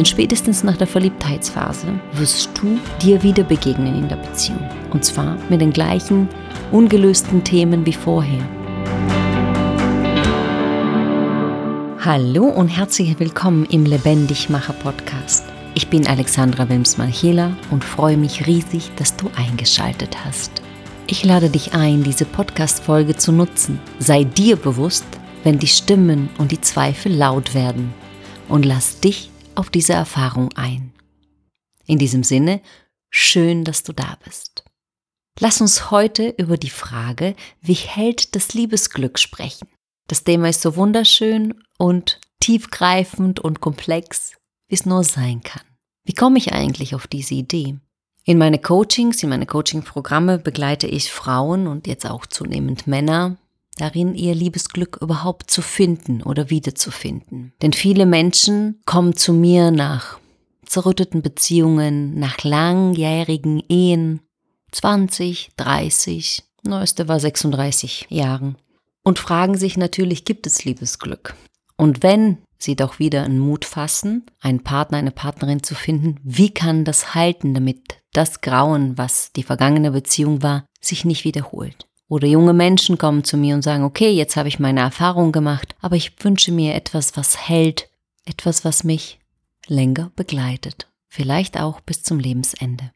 Denn spätestens nach der Verliebtheitsphase wirst du dir wieder begegnen in der Beziehung. Und zwar mit den gleichen ungelösten Themen wie vorher. Hallo und herzlich willkommen im Lebendigmacher Podcast. Ich bin Alexandra Wilms-Malchela und freue mich riesig, dass du eingeschaltet hast. Ich lade dich ein, diese Podcast-Folge zu nutzen. Sei dir bewusst, wenn die Stimmen und die Zweifel laut werden und lass dich auf diese Erfahrung ein. In diesem Sinne, schön, dass du da bist. Lass uns heute über die Frage, wie hält das Liebesglück sprechen. Das Thema ist so wunderschön und tiefgreifend und komplex, wie es nur sein kann. Wie komme ich eigentlich auf diese Idee? In meine Coachings, in meine Coaching-Programme begleite ich Frauen und jetzt auch zunehmend Männer darin, ihr Liebesglück überhaupt zu finden oder wiederzufinden. Denn viele Menschen kommen zu mir nach zerrütteten Beziehungen, nach langjährigen Ehen, 20, 30, neueste war 36 Jahren, und fragen sich natürlich, gibt es Liebesglück? Und wenn sie doch wieder einen Mut fassen, einen Partner, eine Partnerin zu finden, wie kann das halten, damit das Grauen, was die vergangene Beziehung war, sich nicht wiederholt? Oder junge Menschen kommen zu mir und sagen, okay, jetzt habe ich meine Erfahrung gemacht, aber ich wünsche mir etwas, was hält, etwas, was mich länger begleitet, vielleicht auch bis zum Lebensende.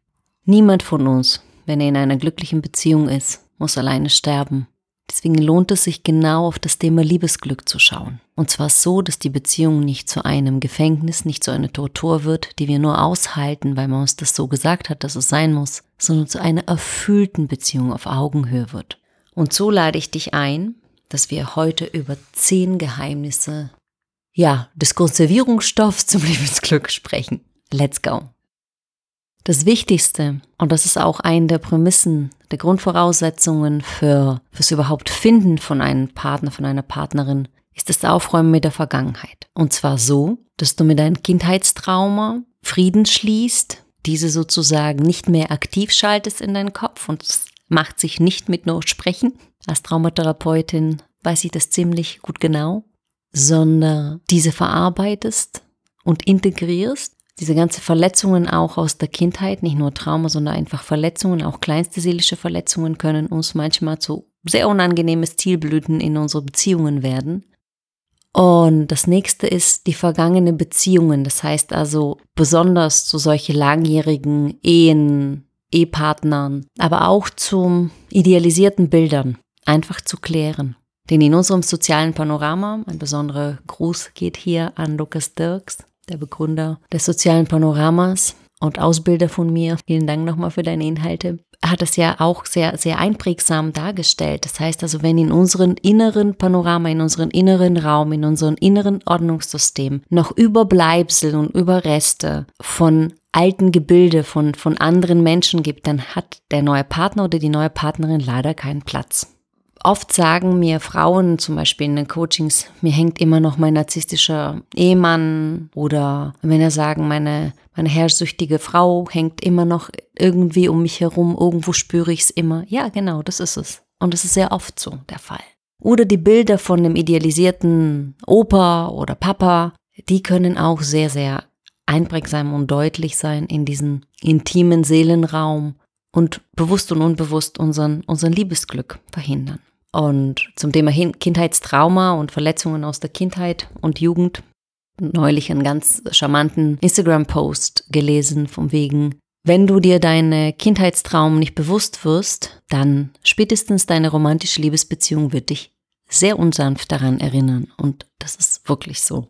Niemand von uns, wenn er in einer glücklichen Beziehung ist, muss alleine sterben. Deswegen lohnt es sich genau auf das Thema Liebesglück zu schauen. Und zwar so, dass die Beziehung nicht zu einem Gefängnis, nicht zu einer Tortur wird, die wir nur aushalten, weil man uns das so gesagt hat, dass es sein muss, sondern zu einer erfüllten Beziehung auf Augenhöhe wird. Und so lade ich dich ein, dass wir heute über zehn Geheimnisse, ja, des Konservierungsstoffs zum Lebensglück sprechen. Let's go. Das Wichtigste, und das ist auch eine der Prämissen, der Grundvoraussetzungen für fürs überhaupt Finden von einem Partner, von einer Partnerin, ist das Aufräumen mit der Vergangenheit. Und zwar so, dass du mit deinem Kindheitstrauma Frieden schließt, diese sozusagen nicht mehr aktiv schaltest in deinen Kopf und macht sich nicht mit nur sprechen. Als Traumatherapeutin weiß ich das ziemlich gut genau, sondern diese verarbeitest und integrierst. Diese ganzen Verletzungen auch aus der Kindheit, nicht nur Trauma, sondern einfach Verletzungen, auch kleinste seelische Verletzungen können uns manchmal zu sehr unangenehmes Zielblüten in unsere Beziehungen werden. Und das nächste ist die vergangene Beziehungen. Das heißt also besonders zu solche langjährigen Ehen, Ehepartnern, aber auch zu idealisierten Bildern einfach zu klären. Denn in unserem sozialen Panorama, ein besonderer Gruß geht hier an Lukas Dirks, der Begründer des sozialen Panoramas und Ausbilder von mir. Vielen Dank nochmal für deine Inhalte. Hat es ja auch sehr, sehr einprägsam dargestellt. Das heißt also, wenn in unserem inneren Panorama, in unserem inneren Raum, in unserem inneren Ordnungssystem noch Überbleibsel und Überreste von alten Gebilde von, von anderen Menschen gibt, dann hat der neue Partner oder die neue Partnerin leider keinen Platz. Oft sagen mir Frauen, zum Beispiel in den Coachings, mir hängt immer noch mein narzisstischer Ehemann oder Männer sagen, meine, meine herrschsüchtige Frau hängt immer noch irgendwie um mich herum, irgendwo spüre ich es immer. Ja, genau, das ist es. Und das ist sehr oft so der Fall. Oder die Bilder von dem idealisierten Opa oder Papa, die können auch sehr, sehr einprägsam und deutlich sein in diesen intimen Seelenraum und bewusst und unbewusst unseren, unseren Liebesglück verhindern. Und zum Thema Kindheitstrauma und Verletzungen aus der Kindheit und Jugend neulich einen ganz charmanten Instagram-Post gelesen, vom wegen, wenn du dir deine Kindheitstraum nicht bewusst wirst, dann spätestens deine romantische Liebesbeziehung wird dich sehr unsanft daran erinnern. Und das ist wirklich so.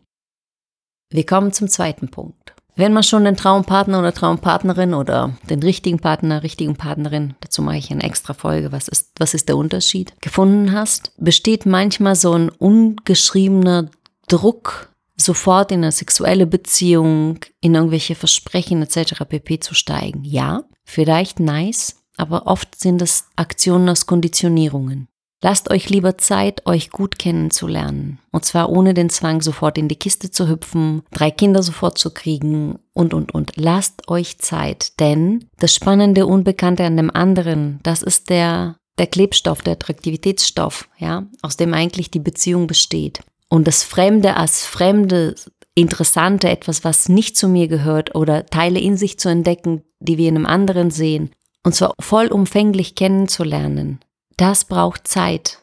Wir kommen zum zweiten Punkt. Wenn man schon den Traumpartner oder Traumpartnerin oder den richtigen Partner, richtigen Partnerin, dazu mache ich eine extra Folge, was ist, was ist der Unterschied, gefunden hast, besteht manchmal so ein ungeschriebener Druck, sofort in eine sexuelle Beziehung, in irgendwelche Versprechen etc. pp. zu steigen. Ja, vielleicht nice, aber oft sind es Aktionen aus Konditionierungen. Lasst euch lieber Zeit, euch gut kennenzulernen. Und zwar ohne den Zwang, sofort in die Kiste zu hüpfen, drei Kinder sofort zu kriegen und, und, und. Lasst euch Zeit, denn das spannende Unbekannte an dem anderen, das ist der, der Klebstoff, der Attraktivitätsstoff, ja, aus dem eigentlich die Beziehung besteht. Und das Fremde als Fremde Interessante, etwas, was nicht zu mir gehört oder Teile in sich zu entdecken, die wir in einem anderen sehen, und zwar vollumfänglich kennenzulernen, das braucht Zeit.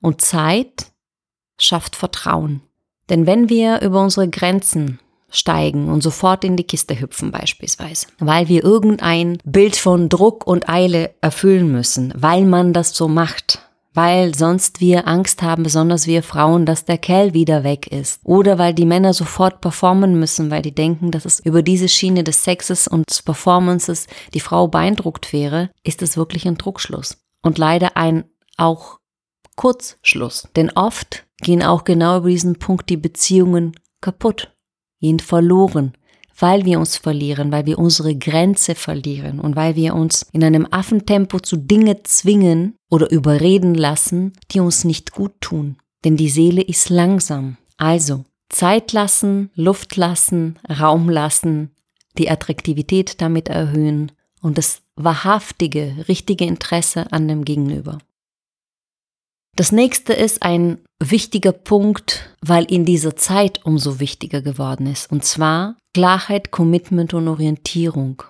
Und Zeit schafft Vertrauen. Denn wenn wir über unsere Grenzen steigen und sofort in die Kiste hüpfen beispielsweise, weil wir irgendein Bild von Druck und Eile erfüllen müssen, weil man das so macht, weil sonst wir Angst haben, besonders wir Frauen, dass der Kerl wieder weg ist. Oder weil die Männer sofort performen müssen, weil die denken, dass es über diese Schiene des Sexes und des Performances die Frau beeindruckt wäre, ist es wirklich ein Druckschluss. Und leider ein auch Kurzschluss. Denn oft gehen auch genau über diesen Punkt die Beziehungen kaputt, gehen verloren, weil wir uns verlieren, weil wir unsere Grenze verlieren und weil wir uns in einem Affentempo zu Dinge zwingen oder überreden lassen, die uns nicht gut tun. Denn die Seele ist langsam. Also Zeit lassen, Luft lassen, Raum lassen, die Attraktivität damit erhöhen und das wahrhaftige, richtige Interesse an dem Gegenüber. Das nächste ist ein wichtiger Punkt, weil in dieser Zeit umso wichtiger geworden ist. Und zwar Klarheit, Commitment und Orientierung.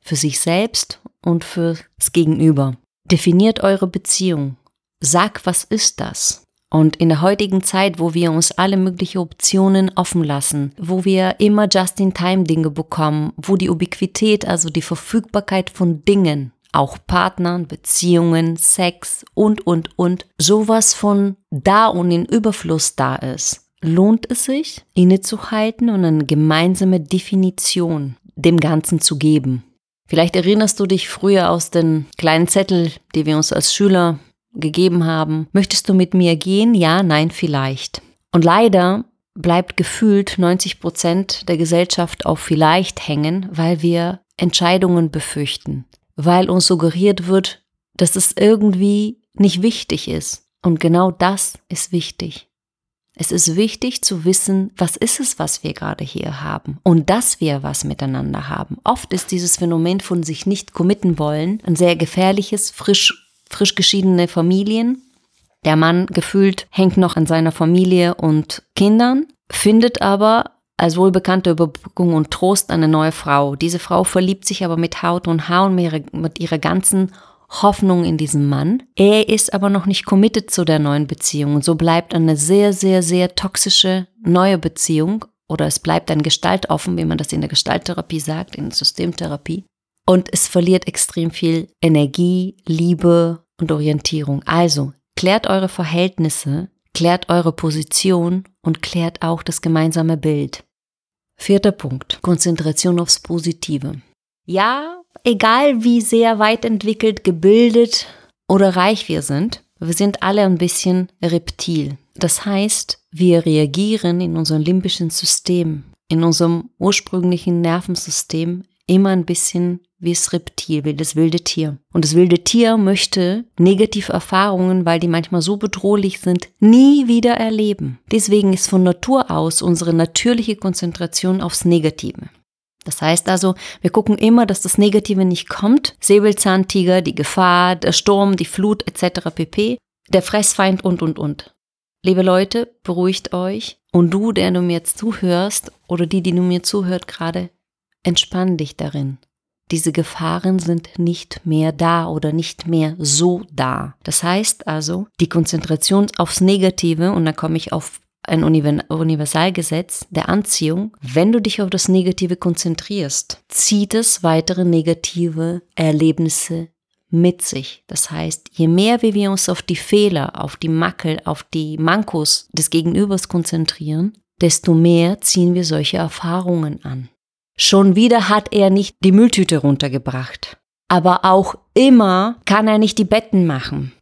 Für sich selbst und fürs Gegenüber. Definiert eure Beziehung. Sag, was ist das? Und in der heutigen Zeit, wo wir uns alle möglichen Optionen offen lassen, wo wir immer Just-in-Time-Dinge bekommen, wo die Ubiquität, also die Verfügbarkeit von Dingen auch Partnern, Beziehungen, Sex und, und, und, sowas von da und in Überfluss da ist, lohnt es sich, innezuhalten und eine gemeinsame Definition dem Ganzen zu geben. Vielleicht erinnerst du dich früher aus den kleinen Zettel, die wir uns als Schüler gegeben haben. Möchtest du mit mir gehen? Ja, nein, vielleicht. Und leider bleibt gefühlt 90 Prozent der Gesellschaft auf vielleicht hängen, weil wir Entscheidungen befürchten weil uns suggeriert wird, dass es irgendwie nicht wichtig ist. Und genau das ist wichtig. Es ist wichtig zu wissen, was ist es, was wir gerade hier haben und dass wir was miteinander haben. Oft ist dieses Phänomen von sich nicht committen wollen ein sehr gefährliches, frisch, frisch geschiedene Familien. Der Mann gefühlt hängt noch an seiner Familie und Kindern, findet aber als wohlbekannte Überbrückung und Trost eine neue Frau. Diese Frau verliebt sich aber mit Haut und Haar und mit ihrer ganzen Hoffnung in diesen Mann. Er ist aber noch nicht committed zu der neuen Beziehung und so bleibt eine sehr, sehr, sehr toxische neue Beziehung oder es bleibt ein Gestalt offen, wie man das in der Gestalttherapie sagt, in der Systemtherapie. Und es verliert extrem viel Energie, Liebe und Orientierung. Also klärt eure Verhältnisse, klärt eure Position und klärt auch das gemeinsame Bild. Vierter Punkt. Konzentration aufs Positive. Ja, egal wie sehr weit entwickelt, gebildet oder reich wir sind, wir sind alle ein bisschen reptil. Das heißt, wir reagieren in unserem limbischen System, in unserem ursprünglichen Nervensystem immer ein bisschen wie das Reptil, wie das wilde Tier. Und das wilde Tier möchte negative Erfahrungen, weil die manchmal so bedrohlich sind, nie wieder erleben. Deswegen ist von Natur aus unsere natürliche Konzentration aufs Negative. Das heißt also, wir gucken immer, dass das Negative nicht kommt. Säbelzahntiger, die Gefahr, der Sturm, die Flut etc. pp. Der Fressfeind und und und. Liebe Leute, beruhigt euch. Und du, der du mir jetzt zuhörst, oder die, die du mir zuhört gerade, entspann dich darin. Diese Gefahren sind nicht mehr da oder nicht mehr so da. Das heißt also, die Konzentration aufs Negative, und da komme ich auf ein Universalgesetz der Anziehung, wenn du dich auf das Negative konzentrierst, zieht es weitere negative Erlebnisse mit sich. Das heißt, je mehr wir uns auf die Fehler, auf die Mackel, auf die Mankos des Gegenübers konzentrieren, desto mehr ziehen wir solche Erfahrungen an. Schon wieder hat er nicht die Mülltüte runtergebracht. Aber auch immer kann er nicht die Betten machen.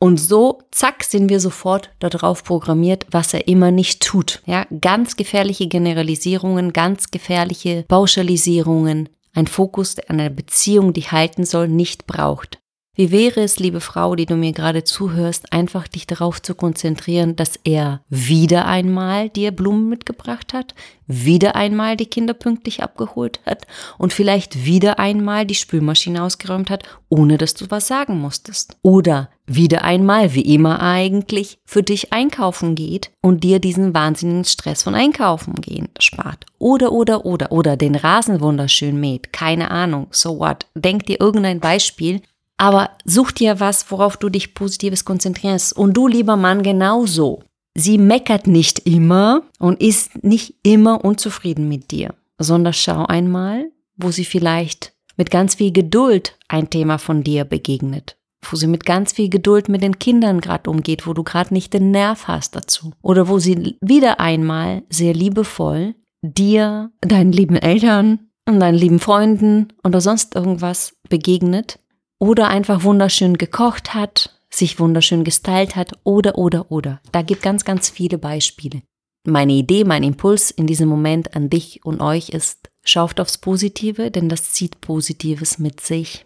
Und so, zack, sind wir sofort darauf programmiert, was er immer nicht tut. Ja, ganz gefährliche Generalisierungen, ganz gefährliche Pauschalisierungen, ein Fokus, der eine Beziehung, die halten soll, nicht braucht. Wie wäre es, liebe Frau, die du mir gerade zuhörst, einfach dich darauf zu konzentrieren, dass er wieder einmal dir Blumen mitgebracht hat, wieder einmal die Kinder pünktlich abgeholt hat und vielleicht wieder einmal die Spülmaschine ausgeräumt hat, ohne dass du was sagen musstest. Oder wieder einmal, wie immer eigentlich, für dich einkaufen geht und dir diesen wahnsinnigen Stress von Einkaufen gehen spart. Oder, oder, oder, oder den Rasen wunderschön mäht. Keine Ahnung. So what? Denk dir irgendein Beispiel, aber such dir was, worauf du dich positives konzentrierst. Und du, lieber Mann, genauso. Sie meckert nicht immer und ist nicht immer unzufrieden mit dir, sondern schau einmal, wo sie vielleicht mit ganz viel Geduld ein Thema von dir begegnet, wo sie mit ganz viel Geduld mit den Kindern gerade umgeht, wo du gerade nicht den Nerv hast dazu. Oder wo sie wieder einmal sehr liebevoll dir, deinen lieben Eltern und deinen lieben Freunden oder sonst irgendwas begegnet oder einfach wunderschön gekocht hat, sich wunderschön gestylt hat oder, oder, oder. Da gibt ganz, ganz viele Beispiele. Meine Idee, mein Impuls in diesem Moment an dich und euch ist, schaut aufs Positive, denn das zieht Positives mit sich.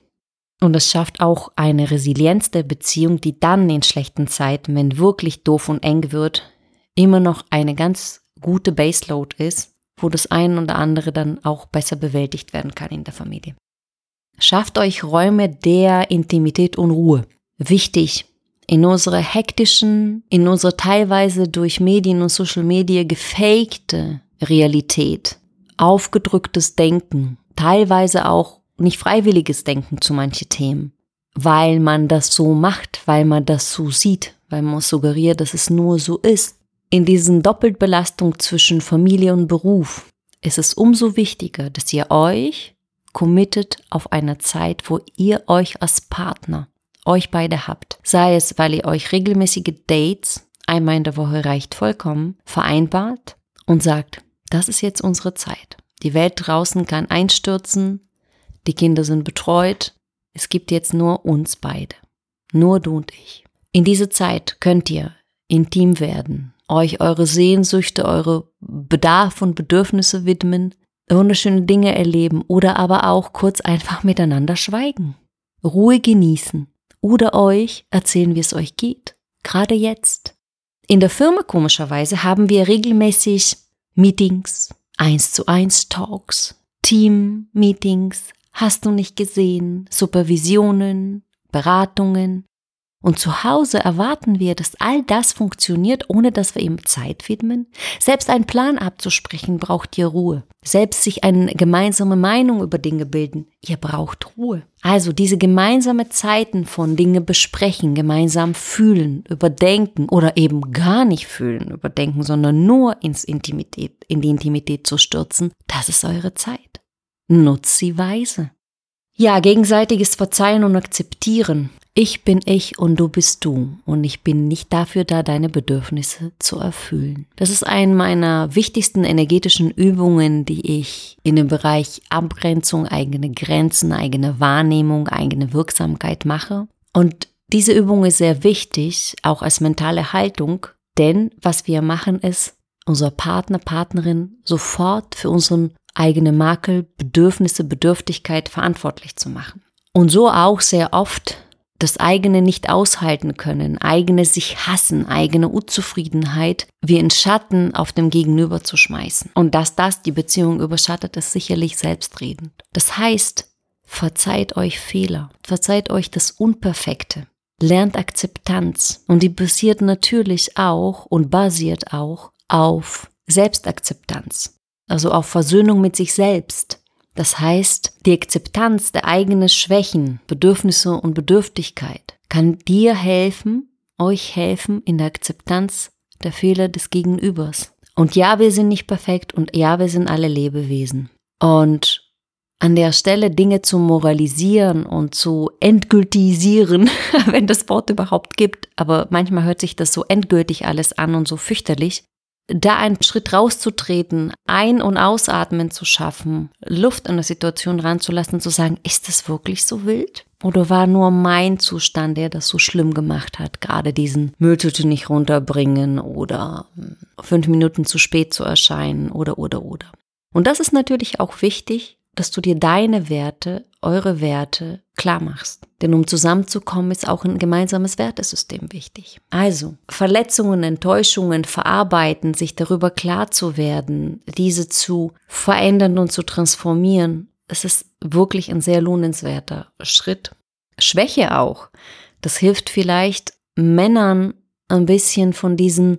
Und es schafft auch eine Resilienz der Beziehung, die dann in schlechten Zeiten, wenn wirklich doof und eng wird, immer noch eine ganz gute Baseload ist, wo das ein oder andere dann auch besser bewältigt werden kann in der Familie. Schafft euch Räume der Intimität und Ruhe. Wichtig, in unserer hektischen, in unserer teilweise durch Medien und Social Media gefakte Realität, aufgedrücktes Denken, teilweise auch nicht freiwilliges Denken zu manchen Themen, weil man das so macht, weil man das so sieht, weil man suggeriert, dass es nur so ist. In diesen Doppelbelastung zwischen Familie und Beruf ist es umso wichtiger, dass ihr euch committet auf eine Zeit, wo ihr euch als Partner, euch beide habt. Sei es, weil ihr euch regelmäßige Dates, einmal in der Woche reicht vollkommen, vereinbart und sagt, das ist jetzt unsere Zeit. Die Welt draußen kann einstürzen, die Kinder sind betreut, es gibt jetzt nur uns beide. Nur du und ich. In dieser Zeit könnt ihr intim werden, euch eure Sehnsüchte, eure Bedarf und Bedürfnisse widmen, wunderschöne Dinge erleben oder aber auch kurz einfach miteinander schweigen. Ruhe genießen. Oder euch erzählen, wie es euch geht. Gerade jetzt. In der Firma komischerweise haben wir regelmäßig Meetings, eins zu eins Talks, Team-Meetings, hast du nicht gesehen, Supervisionen, Beratungen, und zu Hause erwarten wir, dass all das funktioniert, ohne dass wir ihm Zeit widmen. Selbst einen Plan abzusprechen braucht ihr Ruhe. Selbst sich eine gemeinsame Meinung über Dinge bilden, ihr braucht Ruhe. Also diese gemeinsame Zeiten von Dinge besprechen, gemeinsam fühlen, überdenken oder eben gar nicht fühlen, überdenken, sondern nur ins Intimität, in die Intimität zu stürzen, das ist eure Zeit. Nutzt sie weise. Ja, gegenseitiges Verzeihen und Akzeptieren ich bin ich und du bist du und ich bin nicht dafür da, deine Bedürfnisse zu erfüllen. Das ist eine meiner wichtigsten energetischen Übungen, die ich in dem Bereich Abgrenzung, eigene Grenzen, eigene Wahrnehmung, eigene Wirksamkeit mache. Und diese Übung ist sehr wichtig, auch als mentale Haltung, denn was wir machen ist, unser Partner, Partnerin sofort für unseren eigenen Makel, Bedürfnisse, Bedürftigkeit verantwortlich zu machen. Und so auch sehr oft das eigene nicht aushalten können, eigene sich hassen, eigene Unzufriedenheit wie in Schatten auf dem Gegenüber zu schmeißen. Und dass das die Beziehung überschattet, ist sicherlich selbstredend. Das heißt, verzeiht euch Fehler, verzeiht euch das Unperfekte, lernt Akzeptanz und die basiert natürlich auch und basiert auch auf Selbstakzeptanz, also auf Versöhnung mit sich selbst, das heißt, die Akzeptanz der eigenen Schwächen, Bedürfnisse und Bedürftigkeit kann dir helfen, euch helfen in der Akzeptanz der Fehler des Gegenübers. Und ja, wir sind nicht perfekt und ja, wir sind alle Lebewesen. Und an der Stelle Dinge zu moralisieren und zu endgültisieren, wenn das Wort überhaupt gibt, aber manchmal hört sich das so endgültig alles an und so fürchterlich, da einen Schritt rauszutreten, ein- und ausatmen zu schaffen, Luft in der Situation ranzulassen, zu sagen, ist das wirklich so wild? Oder war nur mein Zustand, der das so schlimm gemacht hat? Gerade diesen Mülltüte nicht runterbringen oder fünf Minuten zu spät zu erscheinen oder, oder, oder. Und das ist natürlich auch wichtig, dass du dir deine Werte, eure Werte klar machst. Denn um zusammenzukommen, ist auch ein gemeinsames Wertesystem wichtig. Also, Verletzungen, Enttäuschungen verarbeiten, sich darüber klar zu werden, diese zu verändern und zu transformieren, es ist wirklich ein sehr lohnenswerter Schritt. Schwäche auch. Das hilft vielleicht Männern ein bisschen von diesen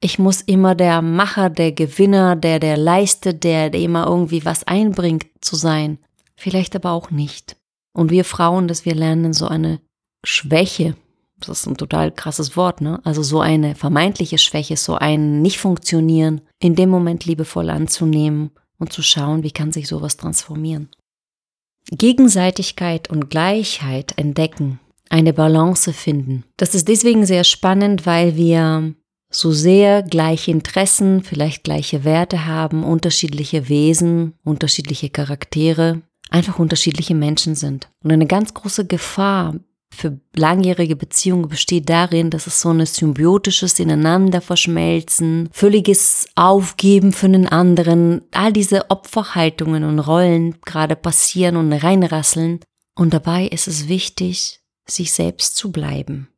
ich muss immer der Macher, der Gewinner, der, der leistet, der, der immer irgendwie was einbringt zu sein. Vielleicht aber auch nicht. Und wir Frauen, dass wir lernen, so eine Schwäche, das ist ein total krasses Wort, ne? Also so eine vermeintliche Schwäche, so ein Nicht-Funktionieren, in dem Moment liebevoll anzunehmen und zu schauen, wie kann sich sowas transformieren. Gegenseitigkeit und Gleichheit entdecken, eine Balance finden. Das ist deswegen sehr spannend, weil wir so sehr gleiche Interessen, vielleicht gleiche Werte haben, unterschiedliche Wesen, unterschiedliche Charaktere, einfach unterschiedliche Menschen sind. Und eine ganz große Gefahr für langjährige Beziehungen besteht darin, dass es so ein symbiotisches Ineinander verschmelzen, völliges Aufgeben für den anderen, all diese Opferhaltungen und Rollen gerade passieren und reinrasseln. Und dabei ist es wichtig, sich selbst zu bleiben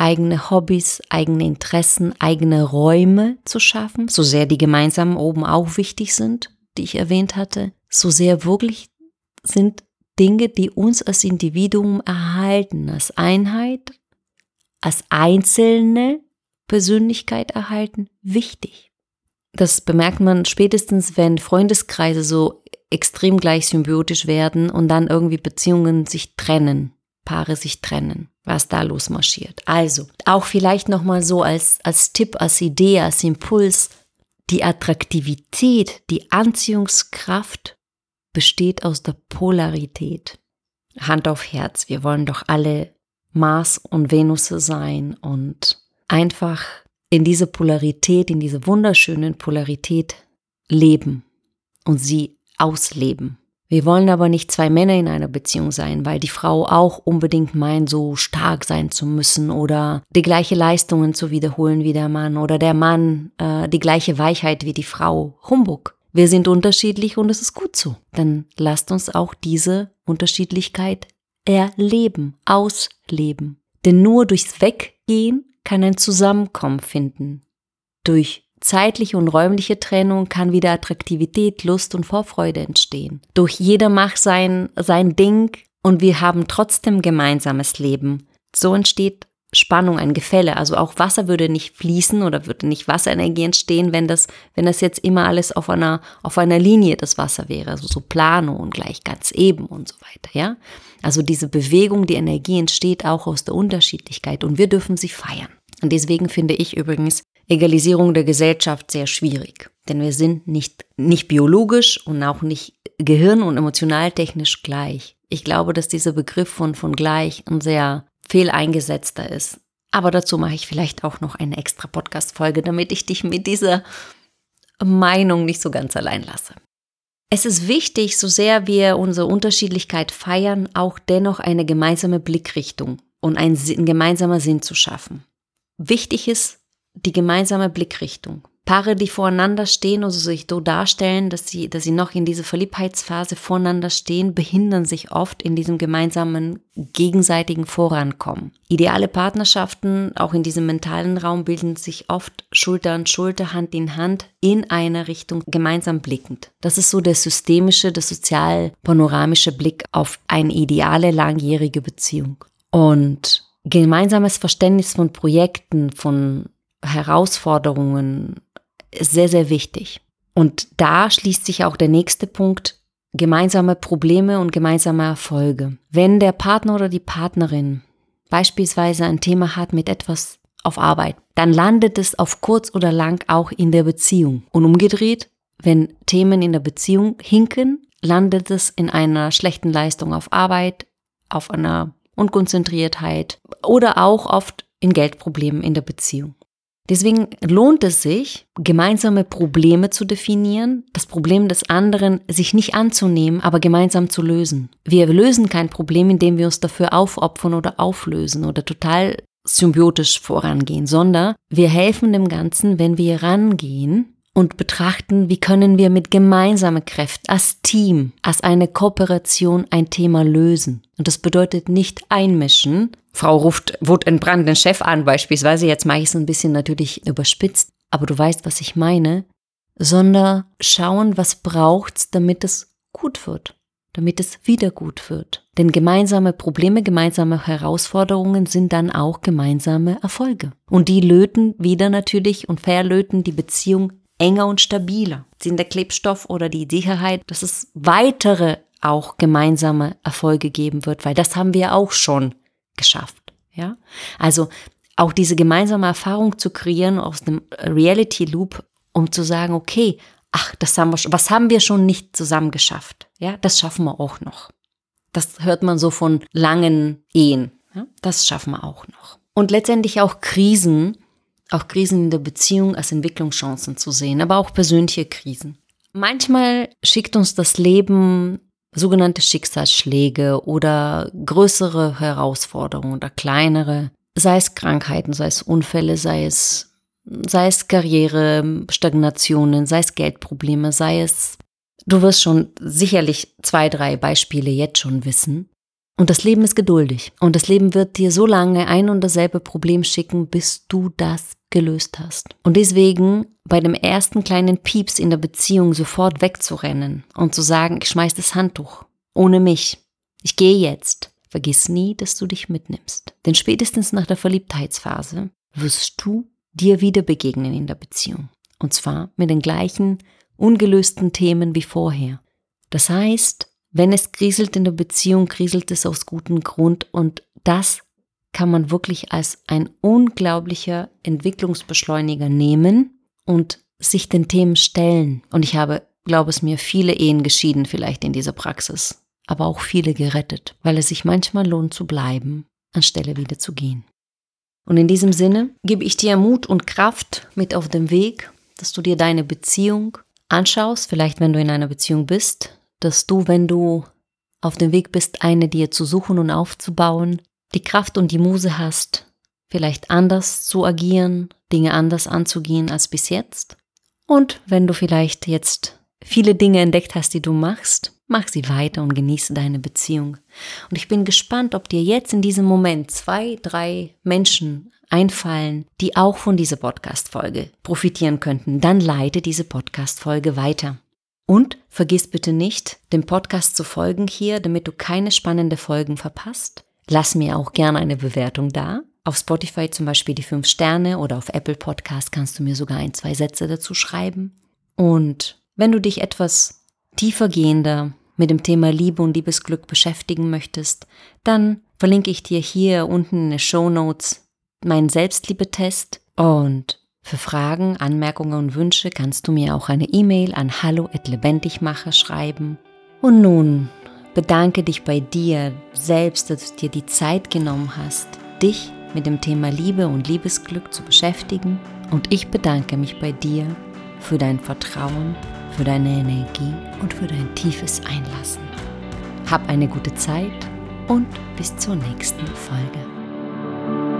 eigene Hobbys, eigene Interessen, eigene Räume zu schaffen, so sehr die gemeinsamen oben auch wichtig sind, die ich erwähnt hatte, so sehr wirklich sind Dinge, die uns als Individuum erhalten, als Einheit, als einzelne Persönlichkeit erhalten, wichtig. Das bemerkt man spätestens, wenn Freundeskreise so extrem gleich symbiotisch werden und dann irgendwie Beziehungen sich trennen, Paare sich trennen was da losmarschiert. Also, auch vielleicht nochmal so als, als Tipp, als Idee, als Impuls, die Attraktivität, die Anziehungskraft besteht aus der Polarität. Hand auf Herz, wir wollen doch alle Mars und Venus sein und einfach in diese Polarität, in diese wunderschönen Polarität leben und sie ausleben. Wir wollen aber nicht zwei Männer in einer Beziehung sein, weil die Frau auch unbedingt meint, so stark sein zu müssen oder die gleiche Leistungen zu wiederholen wie der Mann oder der Mann äh, die gleiche Weichheit wie die Frau. Humbug. Wir sind unterschiedlich und es ist gut so. Dann lasst uns auch diese Unterschiedlichkeit erleben, ausleben. Denn nur durchs Weggehen kann ein Zusammenkommen finden. Durch zeitliche und räumliche Trennung kann wieder Attraktivität, Lust und Vorfreude entstehen. Durch jeder macht sein, sein Ding und wir haben trotzdem gemeinsames Leben. So entsteht Spannung, ein Gefälle. Also auch Wasser würde nicht fließen oder würde nicht Wasserenergie entstehen, wenn das, wenn das jetzt immer alles auf einer, auf einer Linie das Wasser wäre. Also so plano und gleich ganz eben und so weiter, ja. Also diese Bewegung, die Energie entsteht auch aus der Unterschiedlichkeit und wir dürfen sie feiern. Und deswegen finde ich übrigens Egalisierung der Gesellschaft sehr schwierig. Denn wir sind nicht, nicht biologisch und auch nicht gehirn- und emotionaltechnisch gleich. Ich glaube, dass dieser Begriff von, von gleich ein sehr fehleingesetzter ist. Aber dazu mache ich vielleicht auch noch eine extra Podcast-Folge, damit ich dich mit dieser Meinung nicht so ganz allein lasse. Es ist wichtig, so sehr wir unsere Unterschiedlichkeit feiern, auch dennoch eine gemeinsame Blickrichtung und ein, ein gemeinsamer Sinn zu schaffen. Wichtig ist, die gemeinsame Blickrichtung. Paare, die voreinander stehen oder sich so darstellen, dass sie, dass sie noch in dieser Verliebtheitsphase voreinander stehen, behindern sich oft in diesem gemeinsamen gegenseitigen Vorankommen. Ideale Partnerschaften, auch in diesem mentalen Raum, bilden sich oft Schulter an Schulter, Hand in Hand, in einer Richtung gemeinsam blickend. Das ist so der systemische, der sozial-panoramische Blick auf eine ideale langjährige Beziehung. Und gemeinsames Verständnis von Projekten, von Herausforderungen sehr, sehr wichtig. Und da schließt sich auch der nächste Punkt, gemeinsame Probleme und gemeinsame Erfolge. Wenn der Partner oder die Partnerin beispielsweise ein Thema hat mit etwas auf Arbeit, dann landet es auf kurz oder lang auch in der Beziehung. Und umgedreht, wenn Themen in der Beziehung hinken, landet es in einer schlechten Leistung auf Arbeit, auf einer Unkonzentriertheit oder auch oft in Geldproblemen in der Beziehung. Deswegen lohnt es sich, gemeinsame Probleme zu definieren, das Problem des anderen sich nicht anzunehmen, aber gemeinsam zu lösen. Wir lösen kein Problem, indem wir uns dafür aufopfern oder auflösen oder total symbiotisch vorangehen, sondern wir helfen dem Ganzen, wenn wir rangehen und betrachten, wie können wir mit gemeinsamen Kräften, als Team, als eine Kooperation ein Thema lösen. Und das bedeutet nicht einmischen. Frau ruft, wut entbrannt den Chef an beispielsweise, jetzt mache ich es ein bisschen natürlich überspitzt, aber du weißt, was ich meine, sondern schauen, was braucht's, damit es gut wird damit es wieder gut wird. Denn gemeinsame Probleme, gemeinsame Herausforderungen sind dann auch gemeinsame Erfolge. Und die löten wieder natürlich und verlöten die Beziehung enger und stabiler. Sind der Klebstoff oder die Sicherheit, dass es weitere auch gemeinsame Erfolge geben wird, weil das haben wir auch schon geschafft. Ja, also auch diese gemeinsame Erfahrung zu kreieren aus dem Reality Loop, um zu sagen, okay, ach, das haben wir schon, was haben wir schon nicht zusammen geschafft? Ja, das schaffen wir auch noch. Das hört man so von langen Ehen. Ja, das schaffen wir auch noch. Und letztendlich auch Krisen, auch Krisen in der Beziehung als Entwicklungschancen zu sehen, aber auch persönliche Krisen. Manchmal schickt uns das Leben sogenannte Schicksalsschläge oder größere Herausforderungen oder kleinere, sei es Krankheiten, sei es Unfälle, sei es sei es Karriere, Stagnationen, sei es Geldprobleme, sei es, du wirst schon sicherlich zwei, drei Beispiele jetzt schon wissen. Und das Leben ist geduldig. Und das Leben wird dir so lange ein und dasselbe Problem schicken, bis du das gelöst hast. Und deswegen bei dem ersten kleinen Pieps in der Beziehung sofort wegzurennen und zu sagen, ich schmeiß das Handtuch. Ohne mich. Ich gehe jetzt. Vergiss nie, dass du dich mitnimmst. Denn spätestens nach der Verliebtheitsphase wirst du dir wieder begegnen in der Beziehung. Und zwar mit den gleichen ungelösten Themen wie vorher. Das heißt, wenn es kriselt in der Beziehung, kriselt es aus gutem Grund und das kann man wirklich als ein unglaublicher Entwicklungsbeschleuniger nehmen und sich den Themen stellen. Und ich habe, glaube es mir, viele Ehen geschieden vielleicht in dieser Praxis, aber auch viele gerettet, weil es sich manchmal lohnt zu bleiben, anstelle wieder zu gehen. Und in diesem Sinne gebe ich dir Mut und Kraft mit auf den Weg, dass du dir deine Beziehung anschaust, vielleicht wenn du in einer Beziehung bist, dass du, wenn du auf dem Weg bist, eine dir zu suchen und aufzubauen, die Kraft und die Muse hast, vielleicht anders zu agieren, Dinge anders anzugehen als bis jetzt. Und wenn du vielleicht jetzt viele Dinge entdeckt hast, die du machst, mach sie weiter und genieße deine Beziehung. Und ich bin gespannt, ob dir jetzt in diesem Moment zwei, drei Menschen einfallen, die auch von dieser Podcast-Folge profitieren könnten. Dann leite diese Podcast-Folge weiter. Und vergiss bitte nicht, dem Podcast zu folgen hier, damit du keine spannende Folgen verpasst. Lass mir auch gerne eine Bewertung da. Auf Spotify zum Beispiel die fünf Sterne oder auf Apple Podcast kannst du mir sogar ein, zwei Sätze dazu schreiben. Und wenn du dich etwas tiefergehender mit dem Thema Liebe und Liebesglück beschäftigen möchtest, dann verlinke ich dir hier unten in den Show Notes meinen Selbstliebetest und für Fragen, Anmerkungen und Wünsche kannst du mir auch eine E-Mail an hallo@lebendigmacher schreiben. Und nun bedanke dich bei dir selbst, dass du dir die Zeit genommen hast, dich mit dem Thema Liebe und Liebesglück zu beschäftigen. Und ich bedanke mich bei dir für dein Vertrauen für deine Energie und für dein tiefes Einlassen. Hab eine gute Zeit und bis zur nächsten Folge.